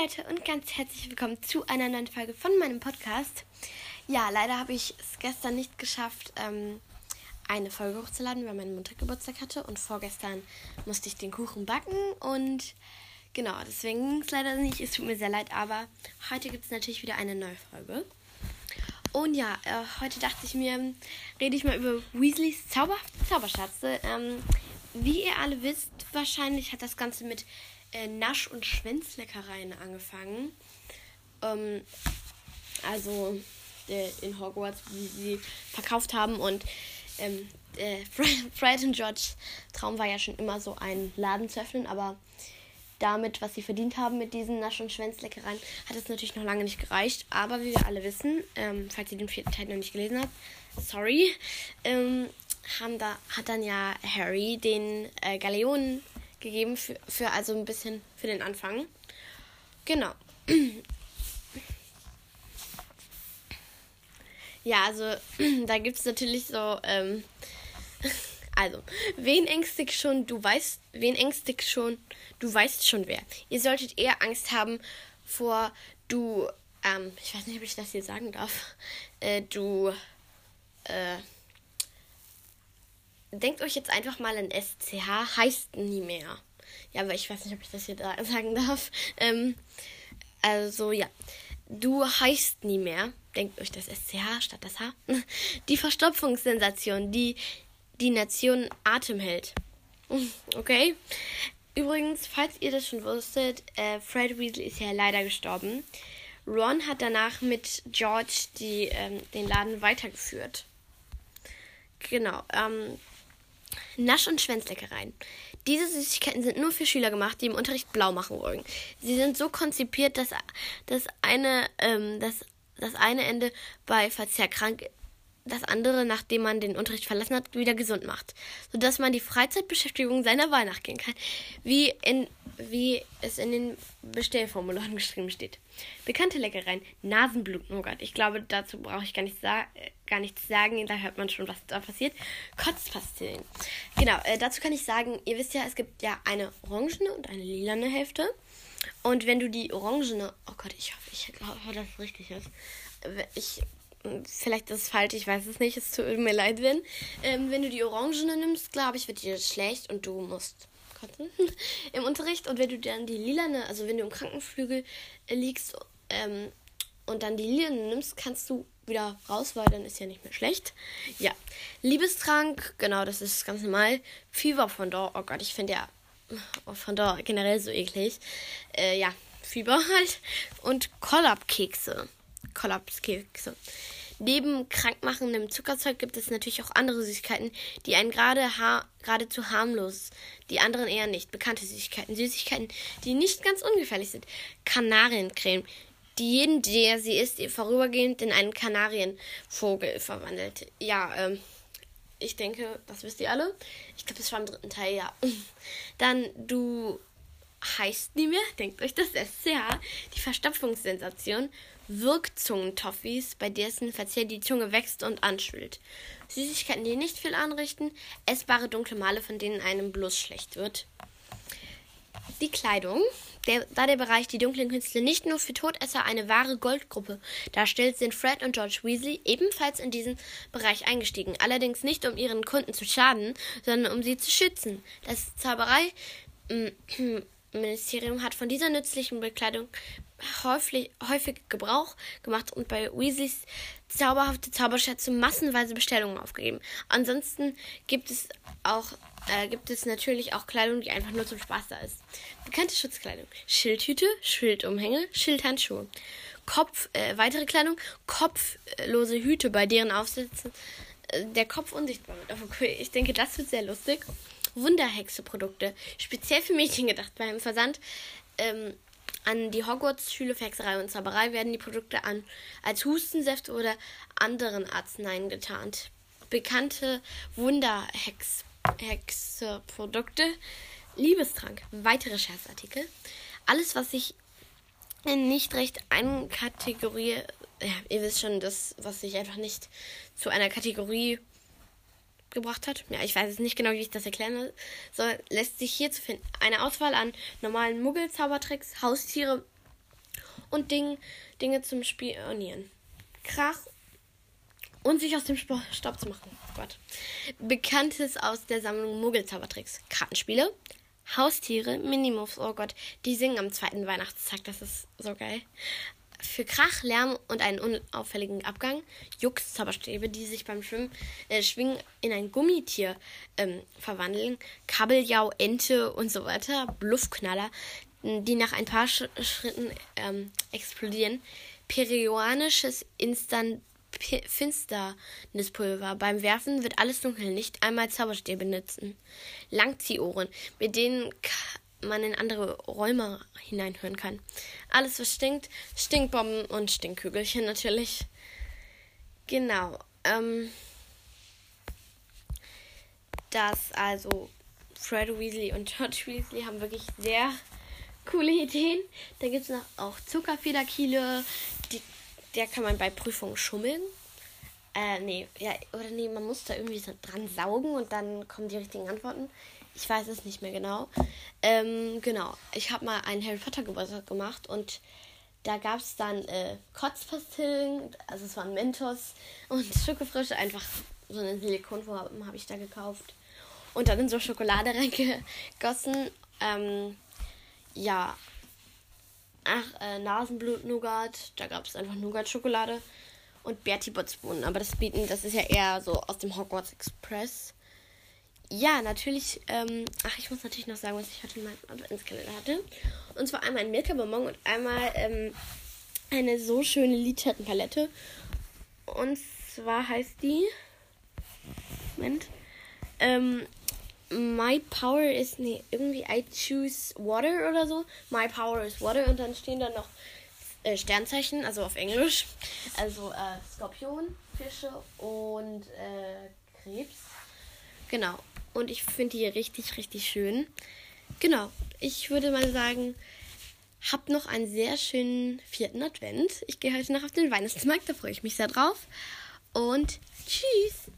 Leute und ganz herzlich willkommen zu einer neuen Folge von meinem Podcast. Ja, leider habe ich es gestern nicht geschafft, ähm, eine Folge hochzuladen, weil mein Mutter Geburtstag hatte und vorgestern musste ich den Kuchen backen und genau, deswegen ging es leider nicht. Es tut mir sehr leid, aber heute gibt es natürlich wieder eine neue Folge. Und ja, äh, heute dachte ich mir, rede ich mal über Weasleys zauberhafte Zauberschatze. Ähm, wie ihr alle wisst, wahrscheinlich hat das Ganze mit äh, Nasch- und Schwänzleckereien angefangen. Ähm, also äh, in Hogwarts, wie sie verkauft haben. Und ähm, äh, Fred und George Traum war ja schon immer so ein Laden zu öffnen, aber damit, was sie verdient haben mit diesen Nasch- und Schwänzleckereien, hat es natürlich noch lange nicht gereicht. Aber wie wir alle wissen, ähm, falls ihr den vierten Teil noch nicht gelesen habt, sorry, ähm, haben da, hat dann ja Harry den äh, Galeonen gegeben für, für also ein bisschen für den Anfang. Genau. ja, also da gibt es natürlich so, ähm, also, wen ängstigt schon, du weißt, wen ängstigt schon, du weißt schon wer. Ihr solltet eher Angst haben vor du, ähm, ich weiß nicht, ob ich das hier sagen darf, äh, du, äh, denkt euch jetzt einfach mal an SCH, heißt nie mehr. Ja, aber ich weiß nicht, ob ich das hier da sagen darf. Ähm, also ja, du heißt nie mehr. Denkt euch das SCH statt das H. Die Verstopfungssensation, die die Nation Atem hält. Okay? Übrigens, falls ihr das schon wusstet, äh, Fred Weasley ist ja leider gestorben. Ron hat danach mit George die, ähm, den Laden weitergeführt. Genau. Ähm, Nasch- und Schwänzleckereien. Diese Süßigkeiten sind nur für Schüler gemacht, die im Unterricht blau machen wollen. Sie sind so konzipiert, dass das eine, ähm, das, das eine Ende bei Verzehr krank das andere, nachdem man den Unterricht verlassen hat, wieder gesund macht, sodass man die Freizeitbeschäftigung seiner Wahl nachgehen kann, wie, in, wie es in den Bestellformularen geschrieben steht. Bekannte Leckereien, Nasenblut-Nougat. Ich glaube, dazu brauche ich gar, nicht gar nichts sagen, da hört man schon, was da passiert. Kotzpastillen. Genau, äh, dazu kann ich sagen, ihr wisst ja, es gibt ja eine orangene und eine lilane Hälfte. Und wenn du die orangene, oh Gott, ich hoffe, ich hoffe, dass es richtig ist. Ich vielleicht ist es falsch, ich weiß es nicht, es tut mir leid, wenn. Ähm, wenn du die Orangene nimmst, glaube ich, wird dir schlecht und du musst kotzen im Unterricht. Und wenn du dann die lilane, also wenn du im Krankenflügel äh, liegst ähm, und dann die lilane nimmst, kannst du wieder raus, weil dann ist ja nicht mehr schlecht. Ja, Liebestrank, genau, das ist ganz normal. Fieber von da, oh Gott, ich finde ja oh, von da generell so eklig. Äh, ja, Fieber halt. Und Kollabkekse. Kollapskekse. Neben krankmachendem Zuckerzeug gibt es natürlich auch andere Süßigkeiten, die einen gerade ha geradezu harmlos, die anderen eher nicht. Bekannte Süßigkeiten. Süßigkeiten, die nicht ganz ungefährlich sind. Kanariencreme, die jeden, der sie isst, vorübergehend in einen Kanarienvogel verwandelt. Ja, ähm, ich denke, das wisst ihr alle. Ich glaube, das war im dritten Teil, ja. Dann du heißt nie mehr, denkt euch das SCH, die Verstopfungssensation, Wirkzungentoffees, bei dessen Verzehr die Zunge wächst und anschwillt. Süßigkeiten, die nicht viel anrichten, essbare dunkle Male, von denen einem bloß schlecht wird. Die Kleidung, der, da der Bereich die dunklen Künste nicht nur für Todesser eine wahre Goldgruppe darstellt, sind Fred und George Weasley ebenfalls in diesen Bereich eingestiegen. Allerdings nicht, um ihren Kunden zu schaden, sondern um sie zu schützen. Das Zauberei Ministerium hat von dieser nützlichen Bekleidung häufig, häufig Gebrauch gemacht und bei Weasleys zauberhafte Zauberschätze massenweise Bestellungen aufgegeben. Ansonsten gibt es auch äh, gibt es natürlich auch Kleidung, die einfach nur zum Spaß da ist. Bekannte Schutzkleidung: Schildhüte, Schildumhänge, Schildhandschuhe. Kopf, äh, weitere Kleidung, kopflose Hüte, bei deren Aufsätzen äh, der Kopf unsichtbar wird. Ich denke, das wird sehr lustig. Wunderhexe-Produkte, speziell für Mädchen gedacht. Beim Versand ähm, an die Hogwarts-Schule für Hexerei und Zauberei werden die Produkte an, als Hustensäfte oder anderen Arzneien getarnt. Bekannte Wunderhexe-Produkte, Liebestrank, weitere Scherzartikel. Alles, was sich nicht recht einkategoriert, ja, ihr wisst schon, das, was sich einfach nicht zu einer Kategorie gebracht hat. Ja, ich weiß es nicht genau, wie ich das erklären soll. Lässt sich hier zu finden eine Auswahl an normalen Muggelzaubertricks, Haustiere, und Ding, Dinge zum Spionieren. Krach und sich aus dem Staub zu machen. Gott. Bekanntes aus der Sammlung Muggelzaubertricks. Kartenspiele, Haustiere, Minimoves, oh Gott, die singen am zweiten Weihnachtstag, das ist so geil. Für Krach, Lärm und einen unauffälligen Abgang, Jux, Zauberstäbe, die sich beim Schwimmen, äh, Schwingen in ein Gummitier ähm, verwandeln, Kabeljau, Ente und so weiter, Bluffknaller, die nach ein paar Sch Schritten ähm, explodieren, Perioanisches Instant Finsternispulver. Beim Werfen wird alles dunkel, nicht einmal Zauberstäbe benutzen. Langziehohren, mit denen man in andere Räume hineinhören kann. Alles, was stinkt, Stinkbomben und Stinkkügelchen natürlich. Genau. Ähm, das also Fred Weasley und George Weasley haben wirklich sehr coole Ideen. Da gibt es noch auch Zuckerfederkiele, die der kann man bei Prüfungen schummeln. Äh, nee, ja, oder nee, man muss da irgendwie so dran saugen und dann kommen die richtigen Antworten. Ich weiß es nicht mehr genau. Ähm, genau. Ich habe mal einen Harry Potter Geburtstag gemacht und da gab es dann äh, Kotzpastillen, also es waren Mentos und Schokofrische, einfach so eine Silikonform habe ich da gekauft. Und dann in so Schokolade reingegossen. Ähm, ja, Ach, äh, Nasenblut-Nougat. Da gab es einfach Nougat-Schokolade. Und Bertie Botsbohnen. Aber das bieten, das ist ja eher so aus dem Hogwarts Express. Ja, natürlich. Ähm, ach, ich muss natürlich noch sagen, was ich heute in meinem Adventskalender hatte. Und zwar einmal ein Milka-Bonbon und einmal ähm, eine so schöne Lidschattenpalette. Und zwar heißt die. Moment. Ähm, My Power is, nee, irgendwie I choose water oder so. My Power is water und dann stehen da noch äh, Sternzeichen, also auf Englisch. Also äh, Skorpion, Fische und äh, Krebs. Genau. Und ich finde die richtig, richtig schön. Genau. Ich würde mal sagen, habt noch einen sehr schönen vierten Advent. Ich gehe heute noch auf den Weihnachtsmarkt, da freue ich mich sehr drauf. Und tschüss.